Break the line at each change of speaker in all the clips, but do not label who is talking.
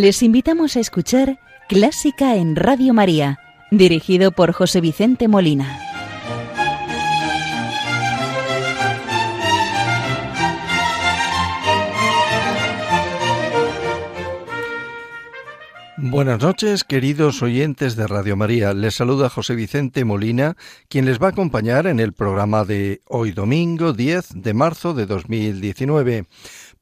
Les invitamos a escuchar Clásica en Radio María, dirigido por José Vicente Molina.
Buenas noches, queridos oyentes de Radio María. Les saluda José Vicente Molina, quien les va a acompañar en el programa de hoy domingo 10 de marzo de 2019.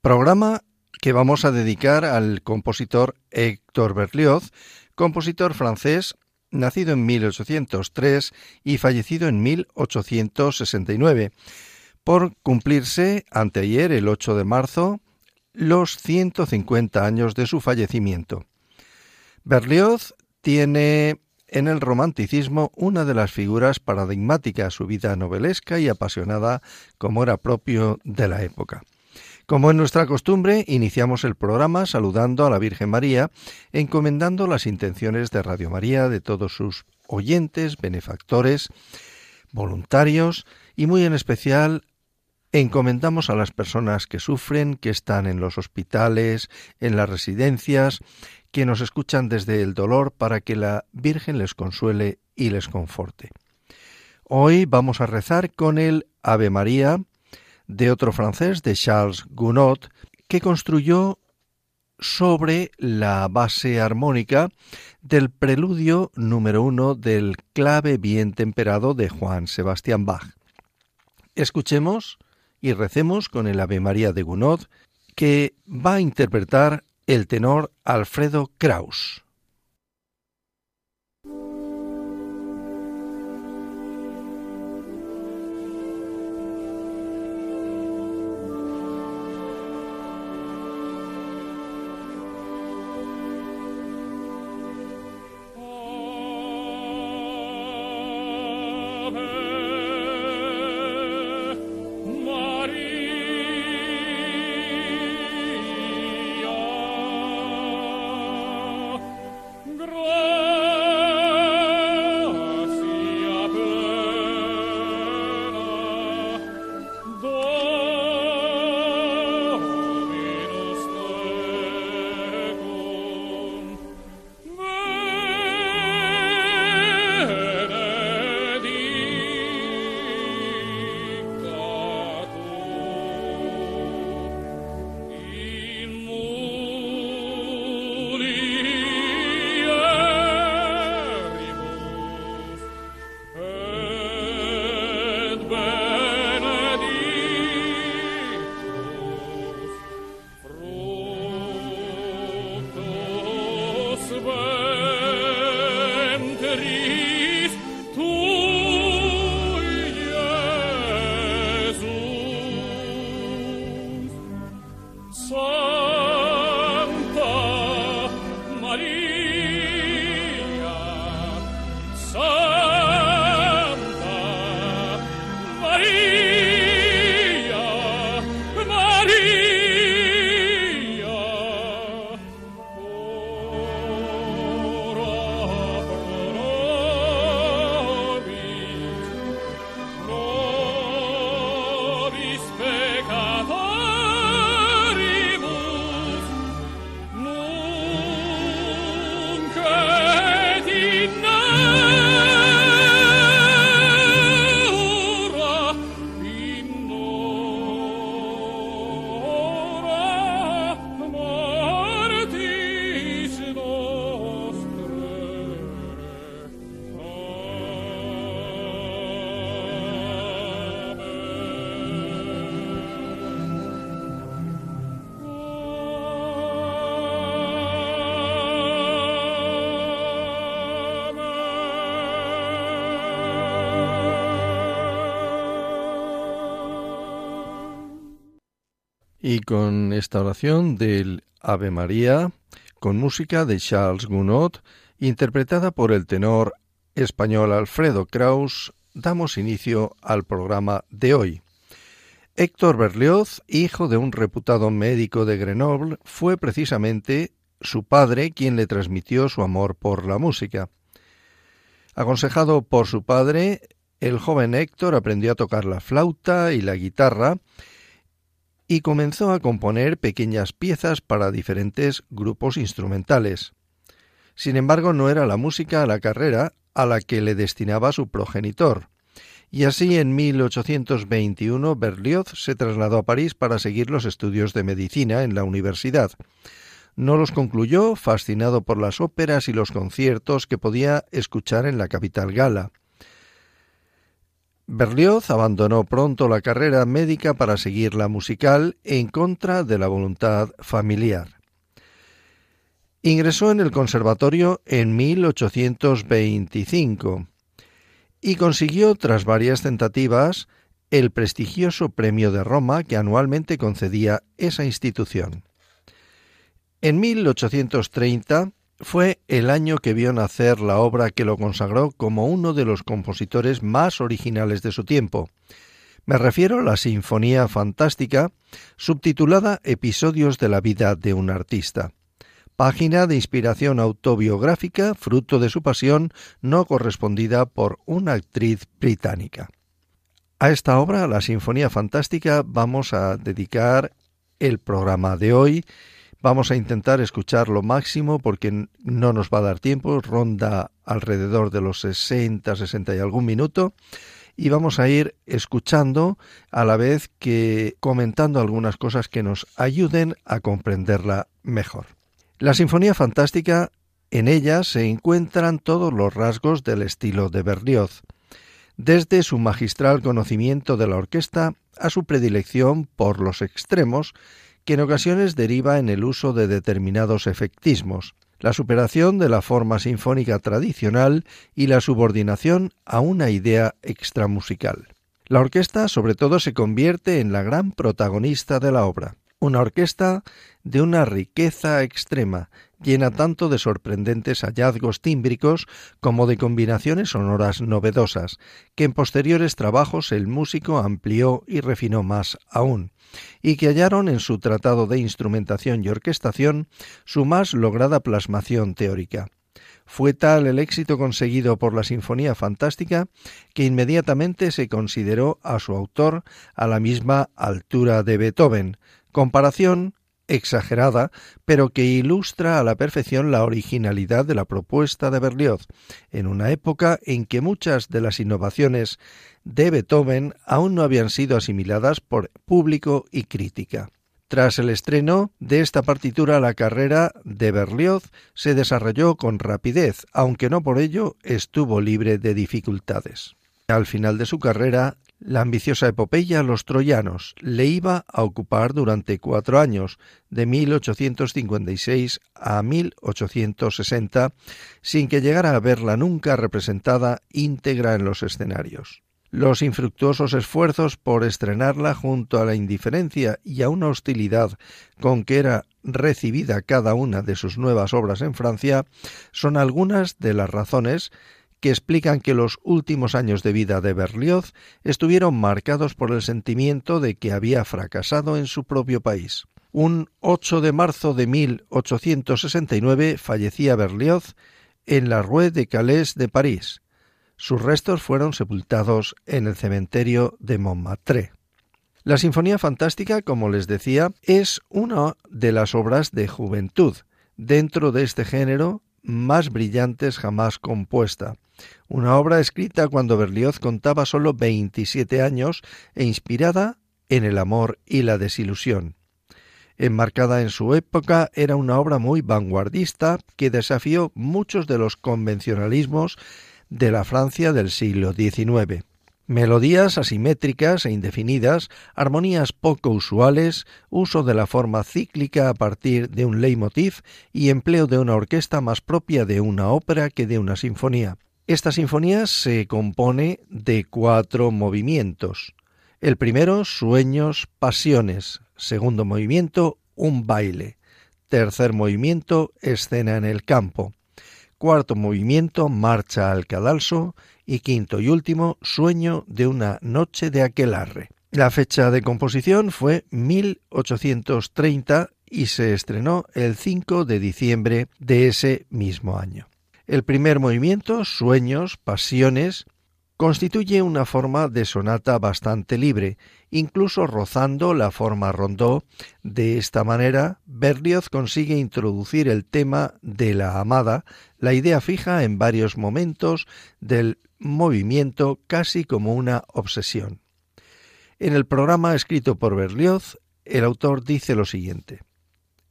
Programa que vamos a dedicar al compositor Héctor Berlioz, compositor francés nacido en 1803 y fallecido en 1869, por cumplirse anteayer, el 8 de marzo, los 150 años de su fallecimiento. Berlioz tiene en el romanticismo una de las figuras paradigmáticas, su vida novelesca y apasionada como era propio de la época. Como es nuestra costumbre, iniciamos el programa saludando a la Virgen María, encomendando las intenciones de Radio María, de todos sus oyentes, benefactores, voluntarios y muy en especial encomendamos a las personas que sufren, que están en los hospitales, en las residencias, que nos escuchan desde el dolor para que la Virgen les consuele y les conforte. Hoy vamos a rezar con el Ave María, de otro francés, de Charles Gounod, que construyó sobre la base armónica del preludio número uno del clave bien temperado de Juan Sebastián Bach. Escuchemos y recemos con el Ave María de Gounod, que va a interpretar el tenor Alfredo Kraus. Y con esta oración del Ave María, con música de Charles Gounod, interpretada por el tenor español Alfredo Kraus, damos inicio al programa de hoy. Héctor Berlioz, hijo de un reputado médico de Grenoble, fue precisamente su padre quien le transmitió su amor por la música. Aconsejado por su padre, el joven Héctor aprendió a tocar la flauta y la guitarra y comenzó a componer pequeñas piezas para diferentes grupos instrumentales. Sin embargo, no era la música a la carrera a la que le destinaba su progenitor. Y así en 1821 Berlioz se trasladó a París para seguir los estudios de medicina en la universidad. No los concluyó, fascinado por las óperas y los conciertos que podía escuchar en la capital gala. Berlioz abandonó pronto la carrera médica para seguir la musical en contra de la voluntad familiar. Ingresó en el conservatorio en 1825 y consiguió, tras varias tentativas, el prestigioso premio de Roma que anualmente concedía esa institución. En 1830 fue el año que vio nacer la obra que lo consagró como uno de los compositores más originales de su tiempo. Me refiero a la Sinfonía Fantástica, subtitulada Episodios de la vida de un artista. Página de inspiración autobiográfica, fruto de su pasión no correspondida por una actriz británica. A esta obra, la Sinfonía Fantástica, vamos a dedicar el programa de hoy Vamos a intentar escuchar lo máximo porque no nos va a dar tiempo, ronda alrededor de los 60, 60 y algún minuto y vamos a ir escuchando a la vez que comentando algunas cosas que nos ayuden a comprenderla mejor. La Sinfonía Fantástica, en ella se encuentran todos los rasgos del estilo de Berlioz, desde su magistral conocimiento de la orquesta a su predilección por los extremos que en ocasiones deriva en el uso de determinados efectismos, la superación de la forma sinfónica tradicional y la subordinación a una idea extramusical. La orquesta sobre todo se convierte en la gran protagonista de la obra, una orquesta de una riqueza extrema, llena tanto de sorprendentes hallazgos tímbricos como de combinaciones sonoras novedosas, que en posteriores trabajos el músico amplió y refinó más aún, y que hallaron en su tratado de instrumentación y orquestación su más lograda plasmación teórica. Fue tal el éxito conseguido por la Sinfonía Fantástica que inmediatamente se consideró a su autor a la misma altura de Beethoven, comparación exagerada, pero que ilustra a la perfección la originalidad de la propuesta de Berlioz, en una época en que muchas de las innovaciones de Beethoven aún no habían sido asimiladas por público y crítica. Tras el estreno de esta partitura, la carrera de Berlioz se desarrolló con rapidez, aunque no por ello estuvo libre de dificultades. Al final de su carrera, la ambiciosa epopeya Los Troyanos le iba a ocupar durante cuatro años, de 1856 a 1860, sin que llegara a verla nunca representada íntegra en los escenarios. Los infructuosos esfuerzos por estrenarla junto a la indiferencia y a una hostilidad con que era recibida cada una de sus nuevas obras en Francia son algunas de las razones que explican que los últimos años de vida de Berlioz estuvieron marcados por el sentimiento de que había fracasado en su propio país. Un 8 de marzo de 1869 fallecía Berlioz en la Rue de Calais de París. Sus restos fueron sepultados en el cementerio de Montmartre. La Sinfonía Fantástica, como les decía, es una de las obras de juventud dentro de este género más brillantes jamás compuesta. Una obra escrita cuando Berlioz contaba solo 27 años e inspirada en el amor y la desilusión. Enmarcada en su época, era una obra muy vanguardista que desafió muchos de los convencionalismos de la Francia del siglo XIX. Melodías asimétricas e indefinidas, armonías poco usuales, uso de la forma cíclica a partir de un leitmotiv y empleo de una orquesta más propia de una ópera que de una sinfonía. Esta sinfonía se compone de cuatro movimientos. El primero, sueños, pasiones. Segundo movimiento, un baile. Tercer movimiento, escena en el campo. Cuarto movimiento, marcha al cadalso y quinto y último, Sueño de una noche de aquelarre. La fecha de composición fue 1830 y se estrenó el 5 de diciembre de ese mismo año. El primer movimiento, Sueños, Pasiones, constituye una forma de sonata bastante libre, incluso rozando la forma rondó. De esta manera, Berlioz consigue introducir el tema de la amada, la idea fija en varios momentos del movimiento casi como una obsesión. En el programa escrito por Berlioz, el autor dice lo siguiente.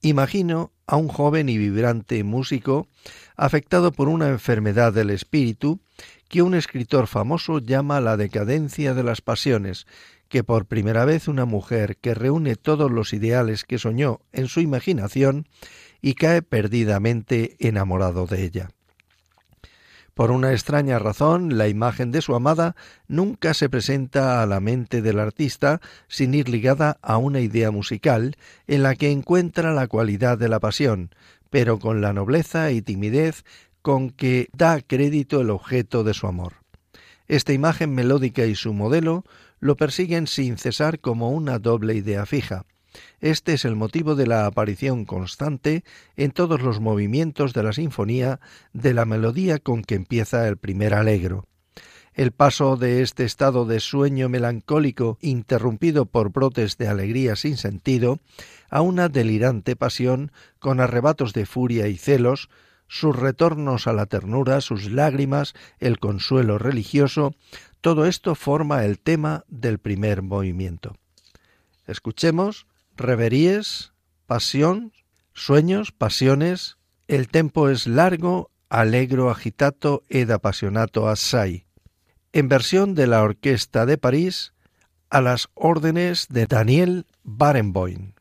Imagino a un joven y vibrante músico afectado por una enfermedad del espíritu que un escritor famoso llama la decadencia de las pasiones, que por primera vez una mujer que reúne todos los ideales que soñó en su imaginación y cae perdidamente enamorado de ella. Por una extraña razón, la imagen de su amada nunca se presenta a la mente del artista sin ir ligada a una idea musical en la que encuentra la cualidad de la pasión, pero con la nobleza y timidez con que da crédito el objeto de su amor. Esta imagen melódica y su modelo lo persiguen sin cesar como una doble idea fija, este es el motivo de la aparición constante en todos los movimientos de la sinfonía de la melodía con que empieza el primer alegro. El paso de este estado de sueño melancólico interrumpido por brotes de alegría sin sentido a una delirante pasión con arrebatos de furia y celos, sus retornos a la ternura, sus lágrimas, el consuelo religioso, todo esto forma el tema del primer movimiento. Escuchemos reveríes, pasión, sueños, pasiones. El tempo es largo, alegro agitato ed apasionato assai. En versión de la Orquesta de París, a las órdenes de Daniel Barenboim.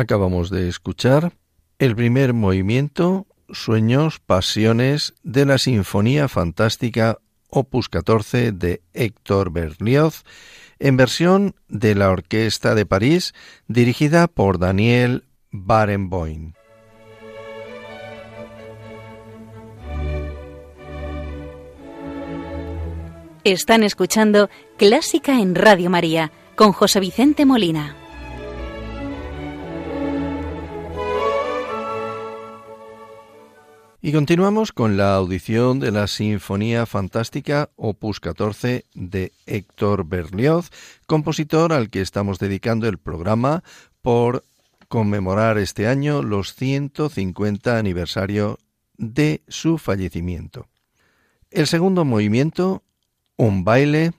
Acabamos de escuchar el primer movimiento, Sueños, Pasiones, de la Sinfonía Fantástica Opus 14 de Héctor Berlioz, en versión de la Orquesta de París, dirigida por Daniel Barenboim.
Están escuchando Clásica en Radio María con José Vicente Molina.
Y continuamos con la audición de la Sinfonía Fantástica Opus 14 de Héctor Berlioz, compositor al que estamos dedicando el programa por conmemorar este año los 150 aniversario de su fallecimiento. El segundo movimiento, un baile,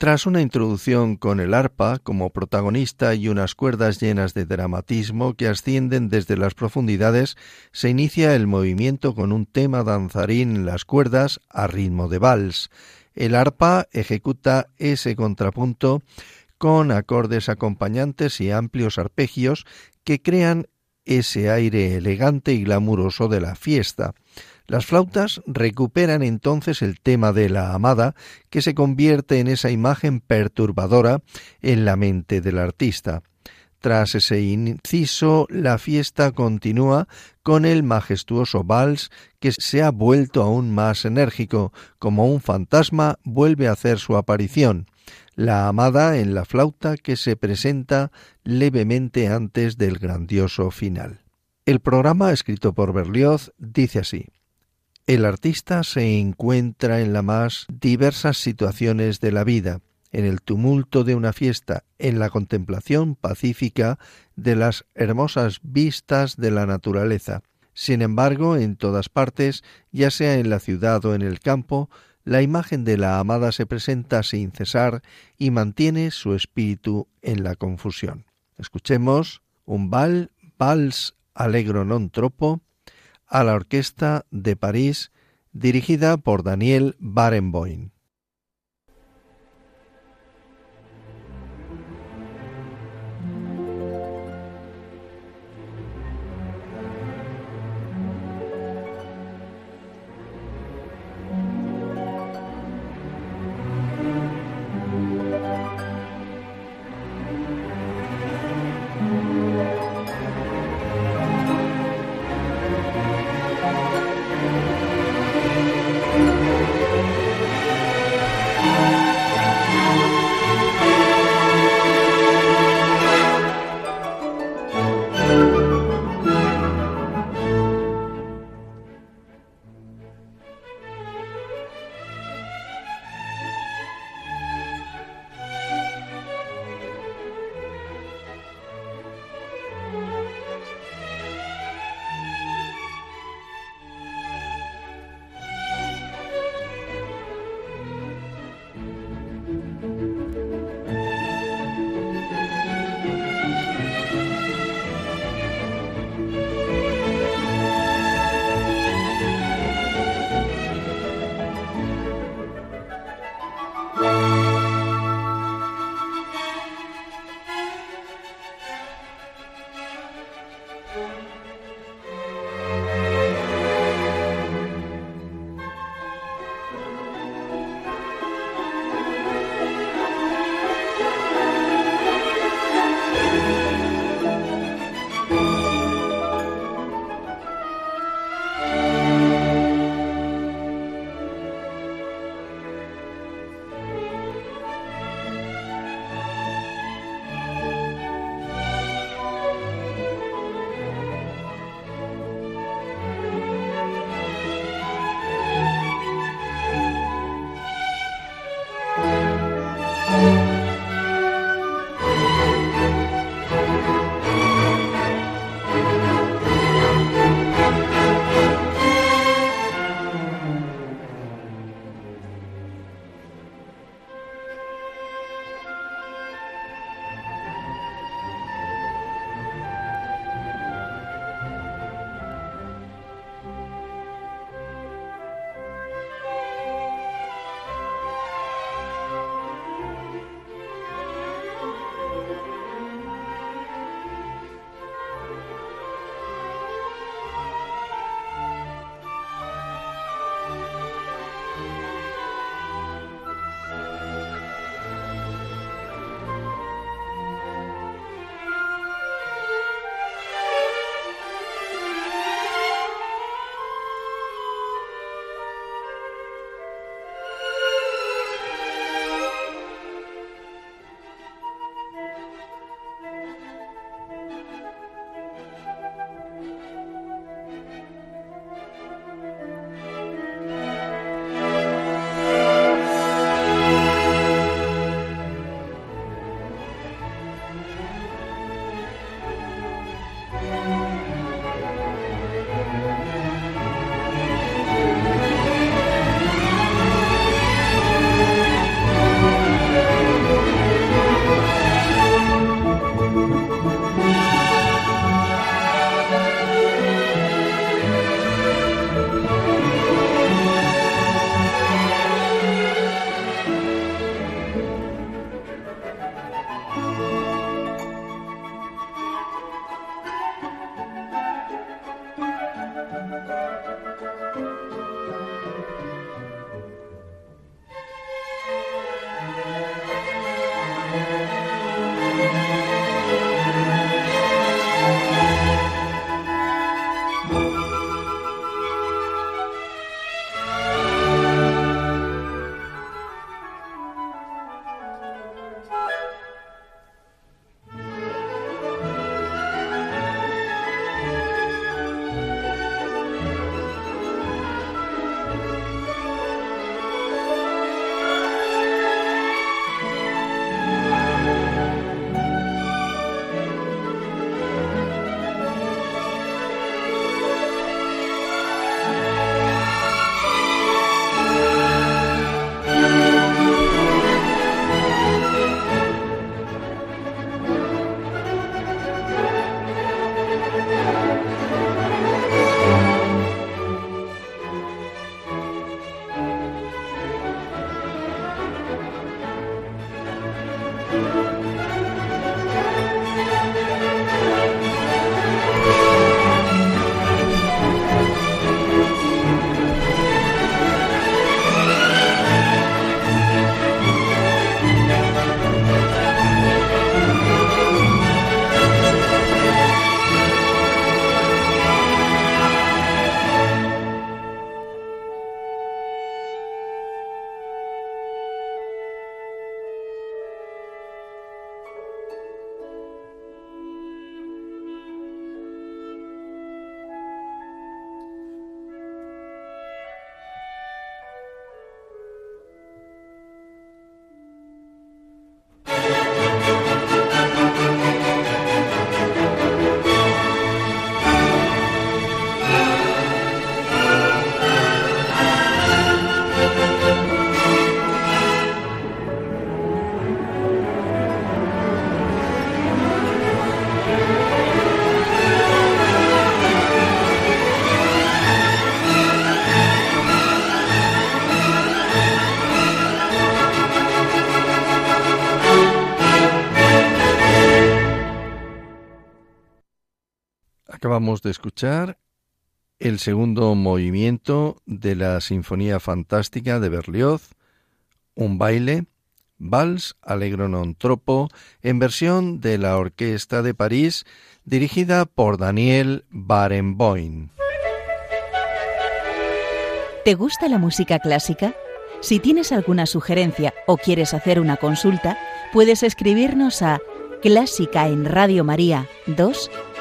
tras una introducción con el arpa como protagonista y unas cuerdas llenas de dramatismo que ascienden desde las profundidades, se inicia el movimiento con un tema danzarín en las cuerdas a ritmo de vals. El arpa ejecuta ese contrapunto con acordes acompañantes y amplios arpegios que crean ese aire elegante y glamuroso de la fiesta. Las flautas recuperan entonces el tema de la amada, que se convierte en esa imagen perturbadora en la mente del artista. Tras ese inciso, la fiesta continúa con el majestuoso vals que se ha vuelto aún más enérgico, como un fantasma vuelve a hacer su aparición, la amada en la flauta que se presenta levemente antes del grandioso final. El programa escrito por Berlioz dice así el artista se encuentra en las más diversas situaciones de la vida, en el tumulto de una fiesta, en la contemplación pacífica de las hermosas vistas de la naturaleza. Sin embargo, en todas partes, ya sea en la ciudad o en el campo, la imagen de la amada se presenta sin cesar y mantiene su espíritu en la confusión. Escuchemos un val, vals alegro non tropo, a la Orquesta de París dirigida por Daniel Barenboim. De escuchar el segundo movimiento de la Sinfonía Fantástica de Berlioz, un baile, Vals Allegro non troppo, en versión de la Orquesta de París, dirigida por Daniel Barenboim.
¿Te gusta la música clásica? Si tienes alguna sugerencia o quieres hacer una consulta, puedes escribirnos a clásica en Radio María 2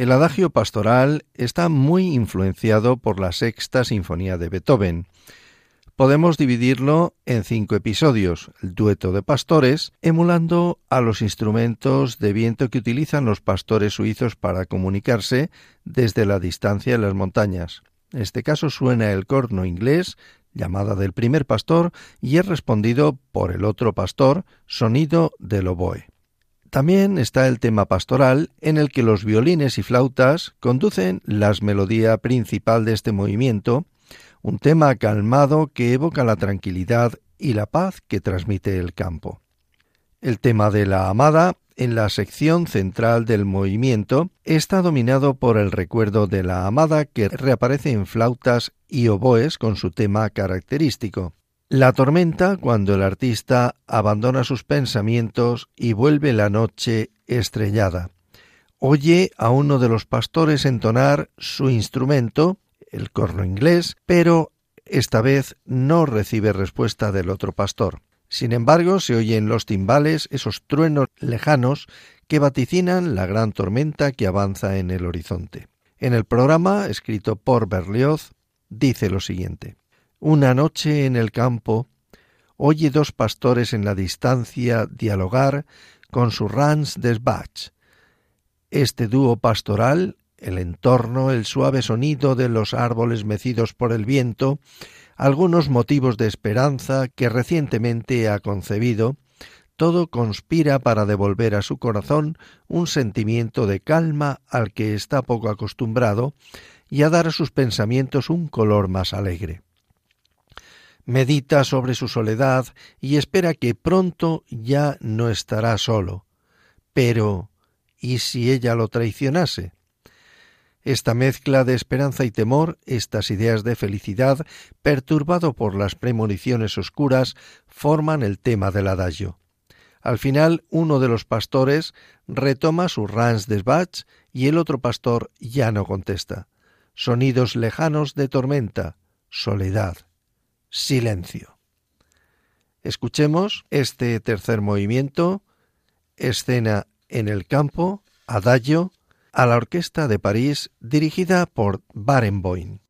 El adagio pastoral está muy influenciado por la sexta sinfonía de Beethoven. Podemos dividirlo en cinco episodios, el dueto de pastores, emulando a los instrumentos de viento que utilizan los pastores suizos para comunicarse desde la distancia en las montañas. En este caso suena el corno inglés, llamada del primer pastor, y es respondido por el otro pastor, sonido del oboe. También está el tema pastoral, en el que los violines y flautas conducen la melodía principal de este movimiento, un tema calmado que evoca la tranquilidad y la paz que transmite el campo. El tema de la amada, en la sección central del movimiento, está dominado por el recuerdo de la amada que reaparece en flautas y oboes con su tema característico. La tormenta cuando el artista abandona sus pensamientos y vuelve la noche estrellada. Oye a uno de los pastores entonar su instrumento, el corno inglés, pero esta vez no recibe respuesta del otro pastor. Sin embargo, se oyen los timbales, esos truenos lejanos que vaticinan la gran tormenta que avanza en el horizonte. En el programa, escrito por Berlioz, dice lo siguiente. Una noche en el campo, oye dos pastores en la distancia dialogar con su rans desbach. Este dúo pastoral, el entorno, el suave sonido de los árboles mecidos por el viento, algunos motivos de esperanza que recientemente ha concebido, todo conspira para devolver a su corazón un sentimiento de calma al que está poco acostumbrado y a dar a sus pensamientos un color más alegre medita sobre su soledad y espera que pronto ya no estará solo. Pero, ¿y si ella lo traicionase? Esta mezcla de esperanza y temor, estas ideas de felicidad, perturbado por las premoniciones oscuras, forman el tema del adagio. Al final, uno de los pastores retoma su rans des bach y el otro pastor ya no contesta. Sonidos lejanos de tormenta, soledad silencio. Escuchemos este tercer movimiento, escena en el campo, adagio, a la Orquesta de París dirigida por Barenboim.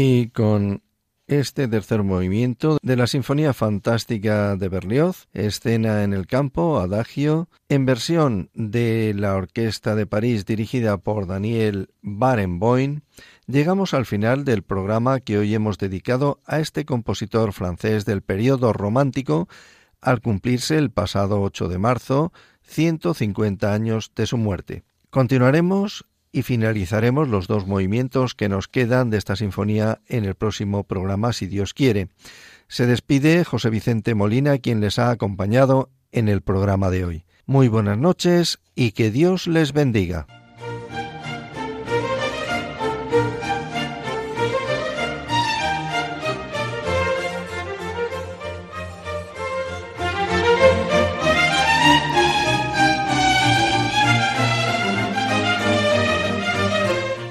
Y con este tercer movimiento de la Sinfonía Fantástica de Berlioz, escena en el campo, adagio, en versión de la Orquesta de París dirigida por Daniel Barenboim, llegamos al final del programa que hoy hemos dedicado a este compositor francés del periodo romántico al cumplirse el pasado 8 de marzo 150 años de su muerte. Continuaremos y finalizaremos los dos movimientos que nos quedan de esta sinfonía en el próximo programa, si Dios quiere. Se despide José Vicente Molina, quien les ha acompañado en el programa de hoy. Muy buenas noches y que Dios les bendiga.